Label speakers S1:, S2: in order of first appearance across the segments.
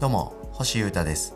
S1: どうも星優太です。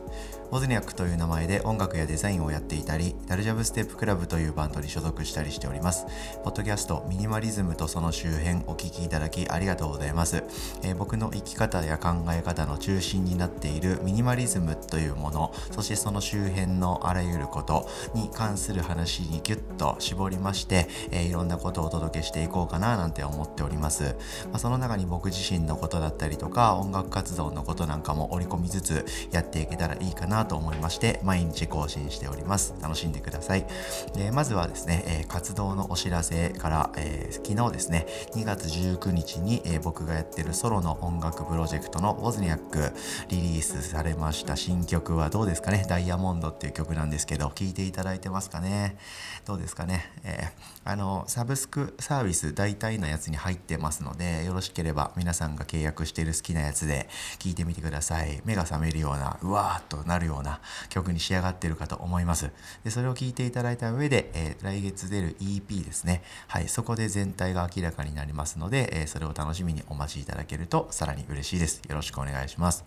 S1: ボズニャックという名前で音楽やデザインをやっていたり、ダルジャブステップクラブというバンドに所属したりしております。ポッドキャストミニマリズムとその周辺お聞きいただきありがとうございます。えー、僕の生き方や考え方の中心になっているミニマリズムというもの、そしてその周辺のあらゆることに関する話にギュッと絞りまして、えー、いろんなことをお届けしていこうかななんて思っております。まあ、その中に僕自身のことだったりとか、音楽活動のことなんかも織り込みつつやっていけたらいいかななと思いまして、毎日更新しております。楽しんでください。でまずはですね、え、活動のお知らせから、えー、昨日ですね、2月19日に、え、僕がやってるソロの音楽プロジェクトのウォズニャックリリースされました新曲はどうですかね？ダイヤモンドっていう曲なんですけど、聴いていただいてますかね？どうですかね、えあの、サブスクサービス大体のやつに入ってますので、よろしければ皆さんが契約している好きなやつで聴いてみてください。目が覚めるような、うわーっとなるような曲に仕上がっているかと思います。でそれを聞いていただいた上で、えー、来月出る EP ですね。はい、そこで全体が明らかになりますので、えー、それを楽しみにお待ちいただけるとさらに嬉しいです。よろしくお願いします。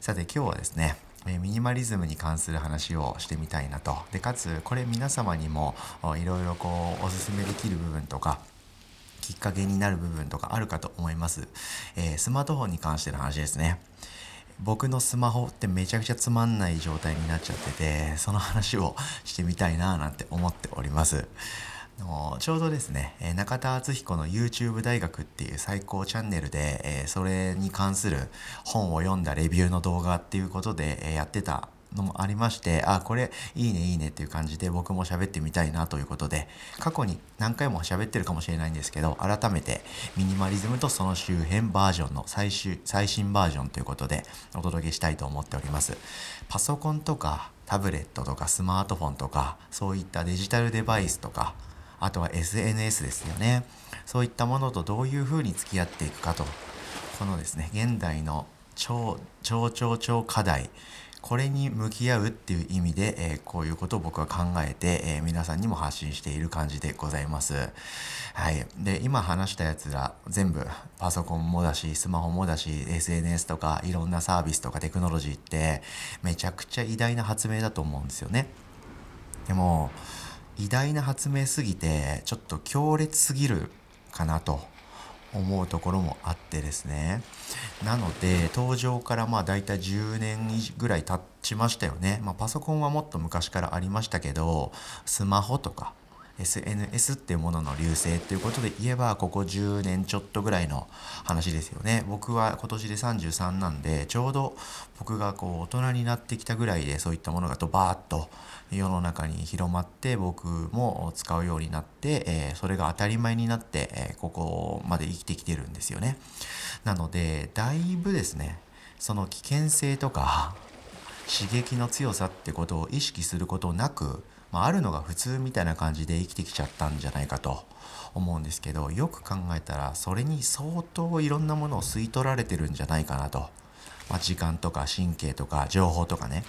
S1: さて今日はですね、えミニマリズムに関する話をしてみたいなと。で、かつ、これ皆様にもいろいろこう、おすすめできる部分とか、きっかけになる部分とかあるかと思います。えー、スマートフォンに関しての話ですね。僕のスマホってめちゃくちゃつまんない状態になっちゃってて、その話をしてみたいななんて思っております。ちょうどですね、中田敦彦の YouTube 大学っていう最高チャンネルで、それに関する本を読んだレビューの動画っていうことでやってたのもありまして、あ、これいいねいいねっていう感じで僕も喋ってみたいなということで、過去に何回も喋ってるかもしれないんですけど、改めてミニマリズムとその周辺バージョンの最終、最新バージョンということでお届けしたいと思っております。パソコンとかタブレットとかスマートフォンとか、そういったデジタルデバイスとか、あとは SNS ですよね。そういったものとどういうふうに付き合っていくかと、このですね、現代の超、超超超課題、これに向き合うっていう意味で、えー、こういうことを僕は考えて、えー、皆さんにも発信している感じでございます。はい。で、今話したやつら全部パソコンもだし、スマホもだし、SNS とかいろんなサービスとかテクノロジーってめちゃくちゃ偉大な発明だと思うんですよね。でも、偉大な発明すぎてちょっと強烈すぎるかなと思うところもあってですね。なので登場からまあ大体10年ぐらい経ちましたよね、まあ、パソコンはもっと昔からありましたけどスマホとか SNS っていうものの流星っていうことで言えばここ10年ちょっとぐらいの話ですよね。僕は今年で33なんでちょうど僕がこう大人になってきたぐらいでそういったものがドバーッと世の中に広まって僕も使うようになって、え、それが当たり前になって、え、ここまで生きてきてるんですよね。なのでだいぶですねその危険性とか刺激の強さってことを意識することなくまあ、あるのが普通みたいな感じで生きてきちゃったんじゃないかと思うんですけどよく考えたらそれに相当いろんなものを吸い取られてるんじゃないかなと、まあ、時間とか神経とか情報とかね。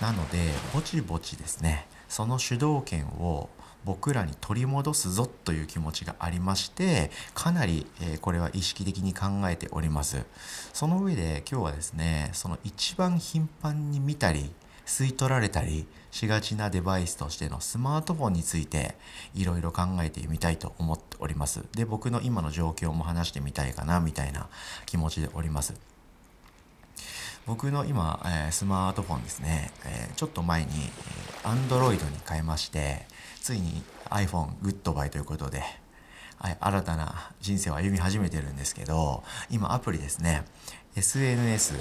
S1: なのでぼちぼちですねその主導権を僕らに取り戻すぞという気持ちがありましてかなり、え、これは意識的に考えておりますその上で今日はですねその一番頻繁に見たり吸い取られたりしがちなデバイスとしてのスマートフォンについていろいろ考えてみたいと思っております。で、僕の今の状況も話してみたいかなみたいな気持ちでおります。僕の今、え、スマートフォンですね、え、ちょっと前に、Android に変えまして、ついに iPhone グッドバイということで、新たな人生を歩み始めてるんですけど、今アプリですね、SNS、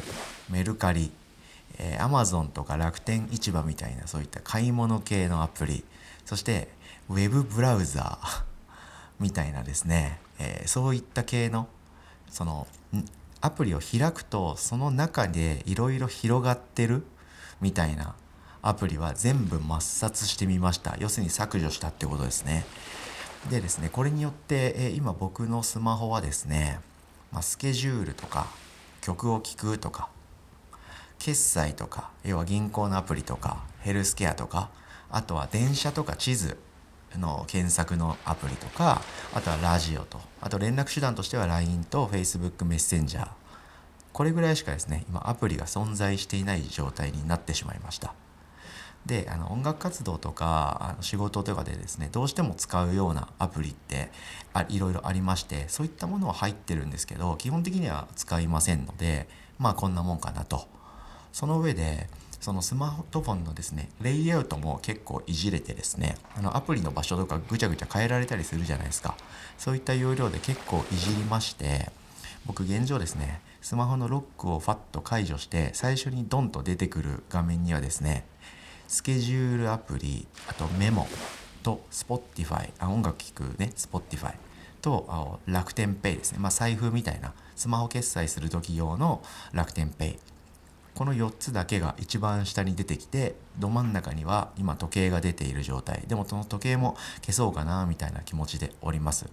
S1: メルカリ、えー、Amazon とか楽天市場みたいなそういった買い物系のアプリそしてウェブブラウザー みたいなですね、えー、そういった系のそのアプリを開くとその中でいろいろ広がってるみたいなアプリは全部抹殺してみました。要するに削除したってことですね。でですねこれによって、え、今僕のスマホはですね、ま、スケジュールとか曲を聴くとか決済とか要は銀行のアプリとかヘルスケアとかあとは電車とか地図の検索のアプリとかあとはラジオとあと連絡手段としては LINE と Facebook メッセンジャーこれぐらいしかですね今アプリが存在していない状態になってしまいました。であの音楽活動とかあの仕事とかでですねどうしても使うようなアプリってあいろいろありましてそういったものは入ってるんですけど基本的には使いませんのでまあこんなもんかなと。その上でそのスマートフォンのですねレイアウトも結構いじれてですねあのアプリの場所とかぐちゃぐちゃ変えられたりするじゃないですか。そういった要領で結構いじりまして僕現状ですねスマホのロックをファッと解除して最初にドンと出てくる画面にはですねスケジュールアプリあとメモと Spotify あ音楽聴くね Spotify と楽天ペイですね、まあ、財布みたいなスマホ決済する時用の楽天ペイ。この4つだけが一番下に出てきてど真ん中には今時計が出ている状態。でもその時計も消そうかなみたいな気持ちでおります。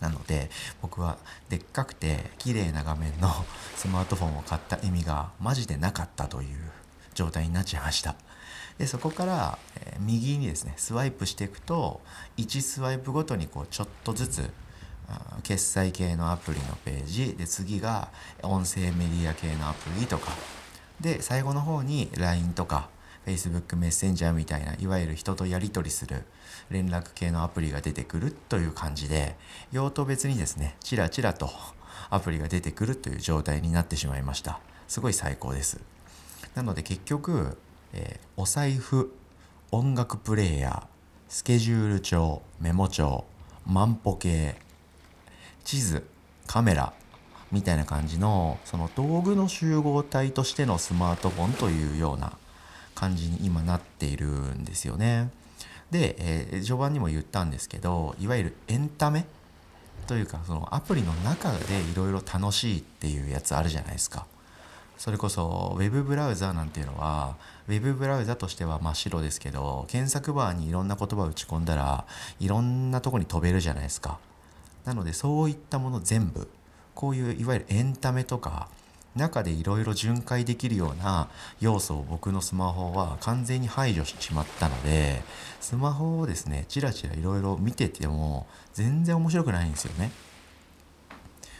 S1: なので僕はでっかくて綺麗な画面のスマートフォンを買った意味がマジでなかったという状態になっちゃいました。でそこから、え、右にですねスワイプしていくと1スワイプごとにこうちょっとずつ決済系のアプリのページで次が音声メディア系のアプリとかで最後の方に LINE とか Facebook メッセンジャーみたいないわゆる人とやり取りする連絡系のアプリが出てくるという感じで用途別にですねチラチラと アプリが出てくるという状態になってしまいました。すごい最高です。なので結局、えー、お財布音楽プレーヤースケジュール帳メモ帳万歩計地図カメラみたいな感じのその道具の集合体としてのスマートフォンというような感じに今なっているんですよね。で、えー、序盤にも言ったんですけどいわゆるエンタメというかそのアプリの中でいろいろ楽しいっていうやつあるじゃないですか。それこそ Web ブラウザなんていうのは Web ブラウザとしては真っ白ですけど検索バーにいろんな言葉を打ち込んだらいろんなとこに飛べるじゃないですか。なのでそういったもの全部こういういわゆるエンタメとか中でいろいろ巡回できるような要素を僕のスマホは完全に排除してしまったのでスマホをですねチラチラいろいろ見てても全然面白くないんですよね。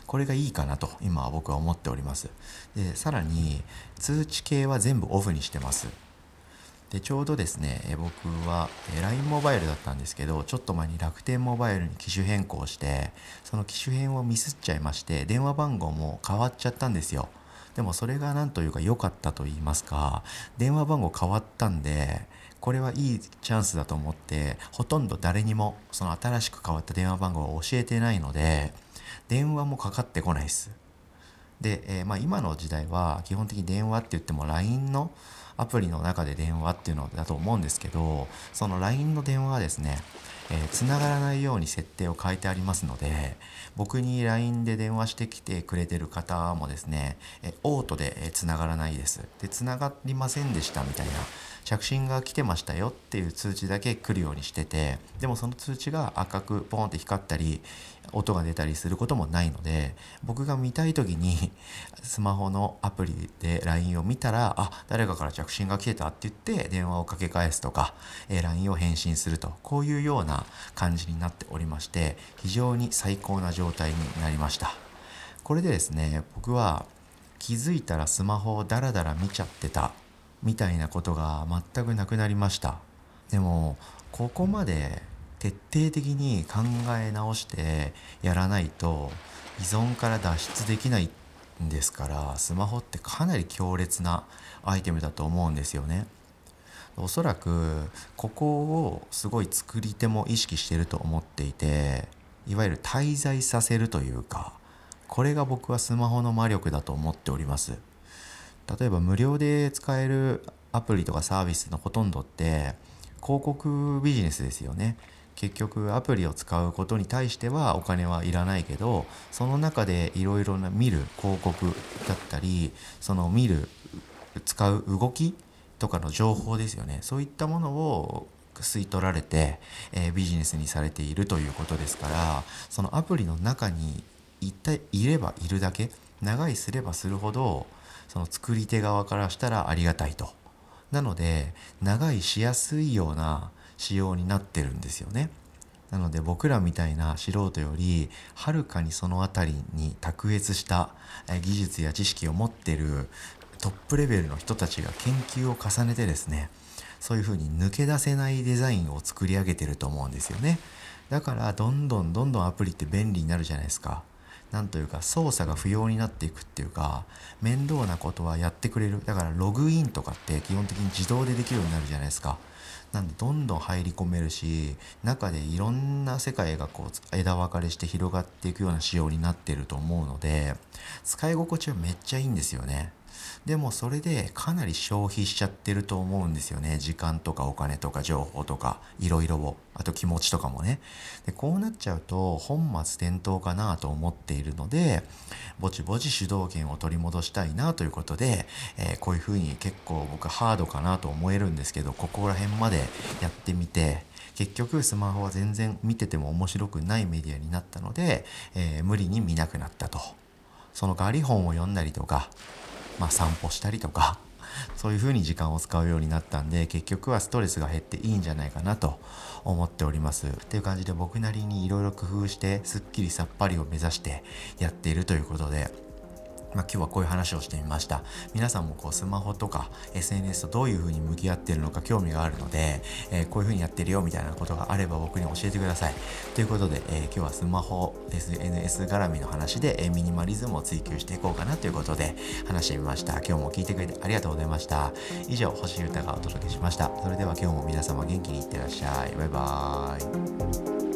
S1: これがいいかなと今は僕は思っております。でさらに通知系は全部オフにしてます。でちょうどですね僕は LINE モバイルだったんですけどちょっと前に楽天モバイルに機種変更してその機種変をミスっちゃいまして電話番号も変わっちゃったんですよでもそれが何というか良かったと言いますか電話番号変わったんでこれはいいチャンスだと思ってほとんど誰にもその新しく変わった電話番号を教えてないので電話もかかってこないです。で、えー、まあ、今の時代は基本的に電話って言っても LINE のアプリの中で電話っていうのだと思うんですけどその LINE の電話はですねえー、繋がらないように設定を変えてありますので僕に LINE で電話してきてくれてる方もですね、えー、オートで繋がらないです。で繋がりませんでしたみたいな着信が来てましたよっていう通知だけ来るようにしててでもその通知が赤くポンって光ったり音が出たりすることもないので僕が見たい時にスマホのアプリで LINE を見たらあ誰かから着信が来てたって言って電話をかけ返すとか、え LINE を返信するとこういうような感じになっておりまして非常に最高な状態になりました。これでですね僕は気づいたらスマホをダラダラ見ちゃってた。みたいなことが全くなくなりました。でもここまで徹底的に考え直してやらないと依存から脱出できないんですからスマホってかなり強烈なアイテムだと思うんですよね。おそらくここをすごい作り手も意識してると思っていていわゆる滞在させるというかこれが僕はスマホの魔力だと思っております。例えば無料で使えるアプリとかサービスのほとんどって広告ビジネスですよね。結局アプリを使うことに対してはお金はいらないけどその中でいろいろな見る広告だったりその見る使う動きとかの情報ですよね。そういったものを吸い取られて、えー、ビジネスにされているということですからそのアプリの中に一体いればいるだけ長いすればするほどその作り手側からしたらありがたいと。なので長いしやすいような仕様になってるんですよね。なので僕らみたいな素人よりはるかにその辺りに卓越した技術や知識を持ってるトップレベルの人たちが研究を重ねてですねそういうふうに抜け出せないデザインを作り上げてると思うんですよねだからどんどんどんどんアプリって便利になるじゃないですかなんというか操作が不要になっていくっていうか面倒なことはやってくれる。だからログインとかって基本的に自動でできるようになるじゃないですか。なんでどんどん入り込めるし中でいろんな世界がこう枝分かれして広がっていくような仕様になってると思うので使い心地はめっちゃいいんですよね。でもそれでかなり消費しちゃってると思うんですよね。時間とかお金とか情報とかいろいろを。あと気持ちとかもね。でこうなっちゃうと本末転倒かなと思っているのでぼちぼち主導権を取り戻したいなということで、えー、こういうふうに結構僕ハードかなと思えるんですけどここら辺までやってみて結局スマホは全然見てても面白くないメディアになったので、えー、無理に見なくなったと。その代わり本を読んだりとかまあ、散歩したりとか そういうふうに時間を使うようになったんで結局はストレスが減っていいんじゃないかなと思っております。っていう感じで僕なりにいろいろ工夫してすっきりさっぱりを目指してやっているということでまあ、今日はこういう話をしてみました。皆さんもこうスマホとか SNS とどういうふうに向き合ってるのか興味があるので、えー、こういうふうにやってるよみたいなことがあれば僕に教えてください。ということで、えー、今日はスマホ SNS 絡みの話で、え、ミニマリズムを追求していこうかなということで話してみました。今日も聞いてくれてありがとうございました。以上星歌がお届けしました。それでは今日も皆様元気にいってらっしゃい。バイバーイ。